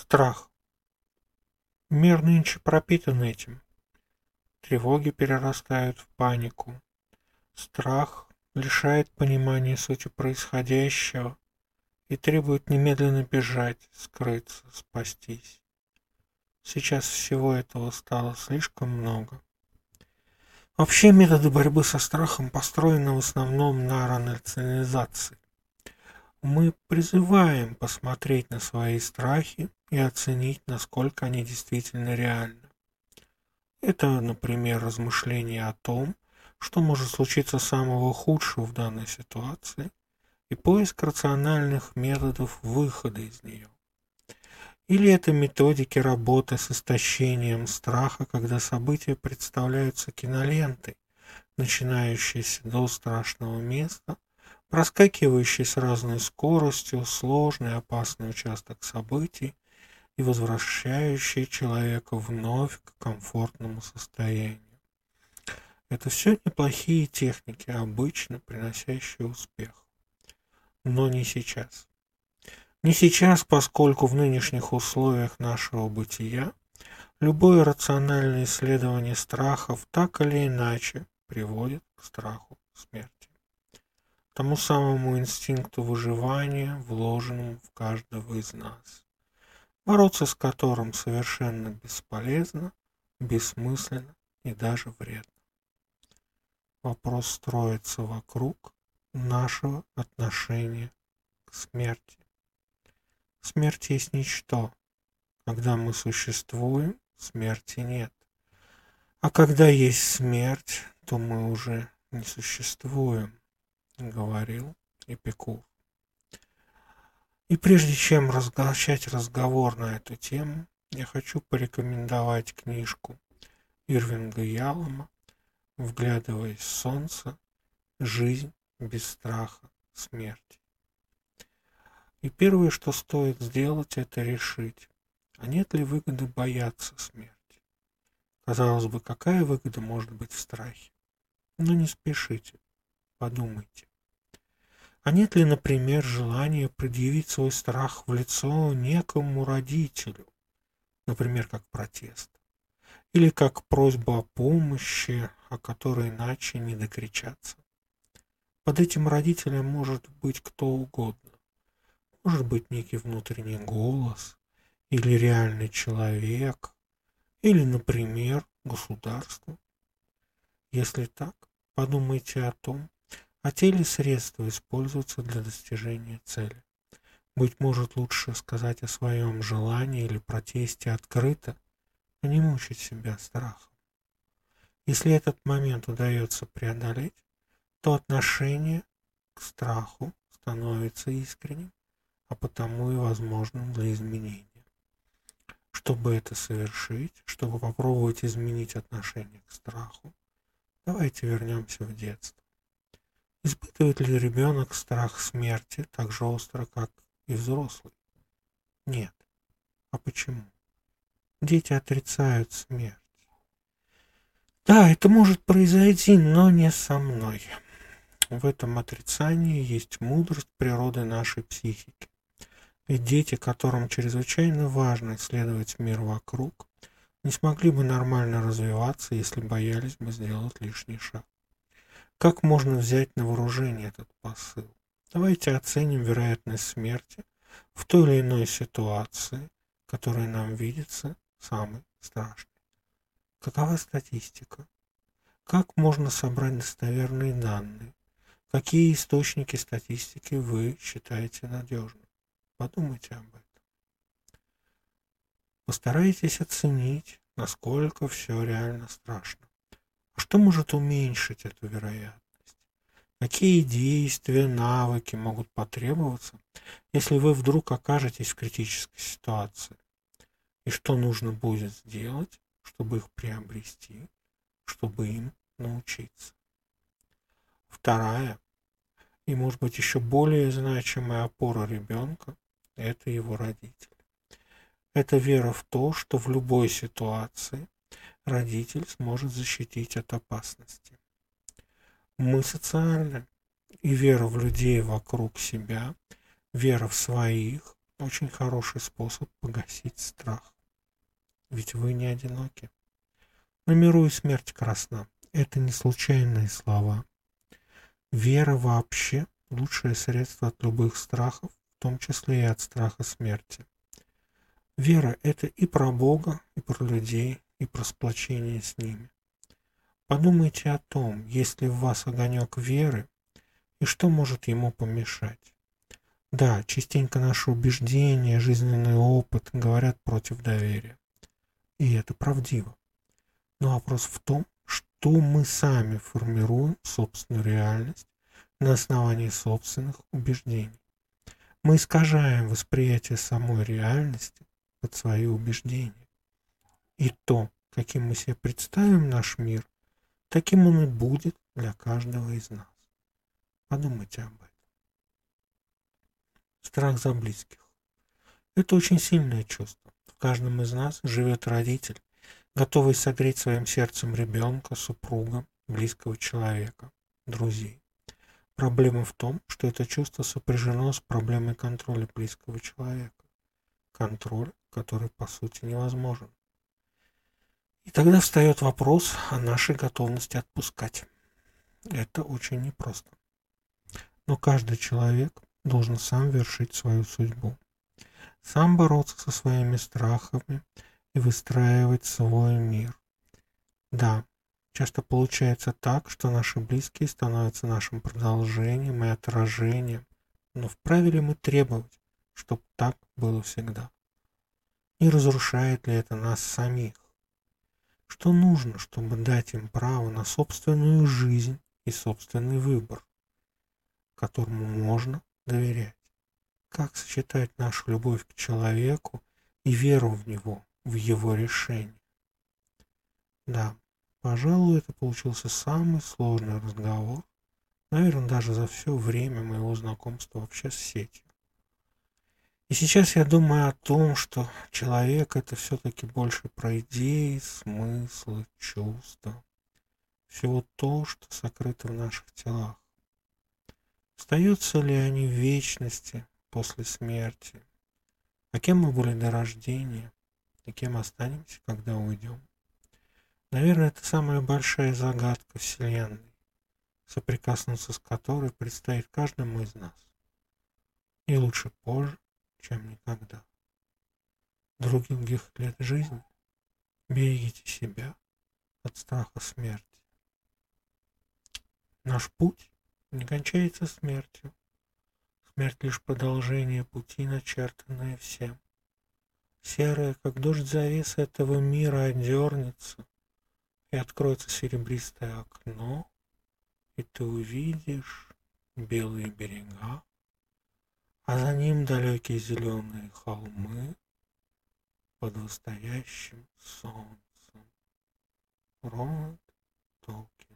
Страх. Мир нынче пропитан этим. Тревоги перерастают в панику. Страх лишает понимания сути происходящего и требует немедленно бежать, скрыться, спастись. Сейчас всего этого стало слишком много. Вообще методы борьбы со страхом построены в основном на рационализации. Мы призываем посмотреть на свои страхи и оценить, насколько они действительно реальны. Это, например, размышление о том, что может случиться самого худшего в данной ситуации, и поиск рациональных методов выхода из нее. Или это методики работы с истощением страха, когда события представляются кинолентой, начинающейся до страшного места – проскакивающий с разной скоростью сложный опасный участок событий и возвращающий человека вновь к комфортному состоянию. Это все неплохие техники, обычно приносящие успех. Но не сейчас. Не сейчас, поскольку в нынешних условиях нашего бытия любое рациональное исследование страхов так или иначе приводит к страху смерти тому самому инстинкту выживания, вложенному в каждого из нас, бороться с которым совершенно бесполезно, бессмысленно и даже вредно. Вопрос строится вокруг нашего отношения к смерти. Смерть есть ничто. Когда мы существуем, смерти нет. А когда есть смерть, то мы уже не существуем говорил Эпикур. И прежде чем начать разговор на эту тему, я хочу порекомендовать книжку Ирвинга Ялома «Вглядываясь в солнце. Жизнь без страха смерти». И первое, что стоит сделать, это решить, а нет ли выгоды бояться смерти. Казалось бы, какая выгода может быть в страхе? Но не спешите, подумайте. А нет ли, например, желания предъявить свой страх в лицо некому родителю, например, как протест, или как просьбу о помощи, о которой иначе не докричаться? Под этим родителем может быть кто угодно. Может быть некий внутренний голос, или реальный человек, или, например, государство. Если так, подумайте о том, а те ли средства используются для достижения цели. Быть может, лучше сказать о своем желании или протесте открыто, а не мучить себя страхом. Если этот момент удается преодолеть, то отношение к страху становится искренним, а потому и возможным для изменения. Чтобы это совершить, чтобы попробовать изменить отношение к страху, давайте вернемся в детство. Испытывает ли ребенок страх смерти так же остро, как и взрослый? Нет. А почему? Дети отрицают смерть. Да, это может произойти, но не со мной. В этом отрицании есть мудрость природы нашей психики. Ведь дети, которым чрезвычайно важно исследовать мир вокруг, не смогли бы нормально развиваться, если боялись бы сделать лишний шаг. Как можно взять на вооружение этот посыл? Давайте оценим вероятность смерти в той или иной ситуации, которая нам видится самой страшной. Какова статистика? Как можно собрать достоверные данные? Какие источники статистики вы считаете надежными? Подумайте об этом. Постарайтесь оценить, насколько все реально страшно. Что может уменьшить эту вероятность? Какие действия, навыки могут потребоваться, если вы вдруг окажетесь в критической ситуации? И что нужно будет сделать, чтобы их приобрести, чтобы им научиться? Вторая и, может быть, еще более значимая опора ребенка – это его родители. Это вера в то, что в любой ситуации родитель сможет защитить от опасности. Мы социальны, и вера в людей вокруг себя, вера в своих, очень хороший способ погасить страх. Ведь вы не одиноки. На миру и смерть красна. Это не случайные слова. Вера вообще – лучшее средство от любых страхов, в том числе и от страха смерти. Вера – это и про Бога, и про людей, и про сплочение с ними. Подумайте о том, есть ли в вас огонек веры, и что может ему помешать. Да, частенько наши убеждения, жизненный опыт говорят против доверия. И это правдиво. Но вопрос в том, что мы сами формируем собственную реальность на основании собственных убеждений. Мы искажаем восприятие самой реальности под свои убеждения. И то, каким мы себе представим наш мир, таким он и будет для каждого из нас. Подумайте об этом. Страх за близких. Это очень сильное чувство. В каждом из нас живет родитель, готовый согреть своим сердцем ребенка, супруга, близкого человека, друзей. Проблема в том, что это чувство сопряжено с проблемой контроля близкого человека. Контроль, который по сути невозможен. И тогда встает вопрос о нашей готовности отпускать. Это очень непросто. Но каждый человек должен сам вершить свою судьбу, сам бороться со своими страхами и выстраивать свой мир. Да, часто получается так, что наши близкие становятся нашим продолжением и отражением, но вправе ли мы требовать, чтобы так было всегда? Не разрушает ли это нас самих? Что нужно, чтобы дать им право на собственную жизнь и собственный выбор, которому можно доверять. Как сочетать нашу любовь к человеку и веру в него, в его решение? Да, пожалуй, это получился самый сложный разговор, наверное, даже за все время моего знакомства вообще с сетью. И сейчас я думаю о том, что человек это все-таки больше про идеи, смыслы, чувства. Всего то, что сокрыто в наших телах. Остаются ли они в вечности после смерти? А кем мы были до рождения? И кем останемся, когда уйдем? Наверное, это самая большая загадка Вселенной, соприкоснуться с которой предстоит каждому из нас. И лучше позже, чем никогда. Других лет жизни берегите себя от страха смерти. Наш путь не кончается смертью. Смерть лишь продолжение пути, начертанное всем. Серое, как дождь завеса этого мира, одернется, и откроется серебристое окно, и ты увидишь белые берега, а за ним далекие зеленые холмы под настоящим солнцем. Рональд Толкин.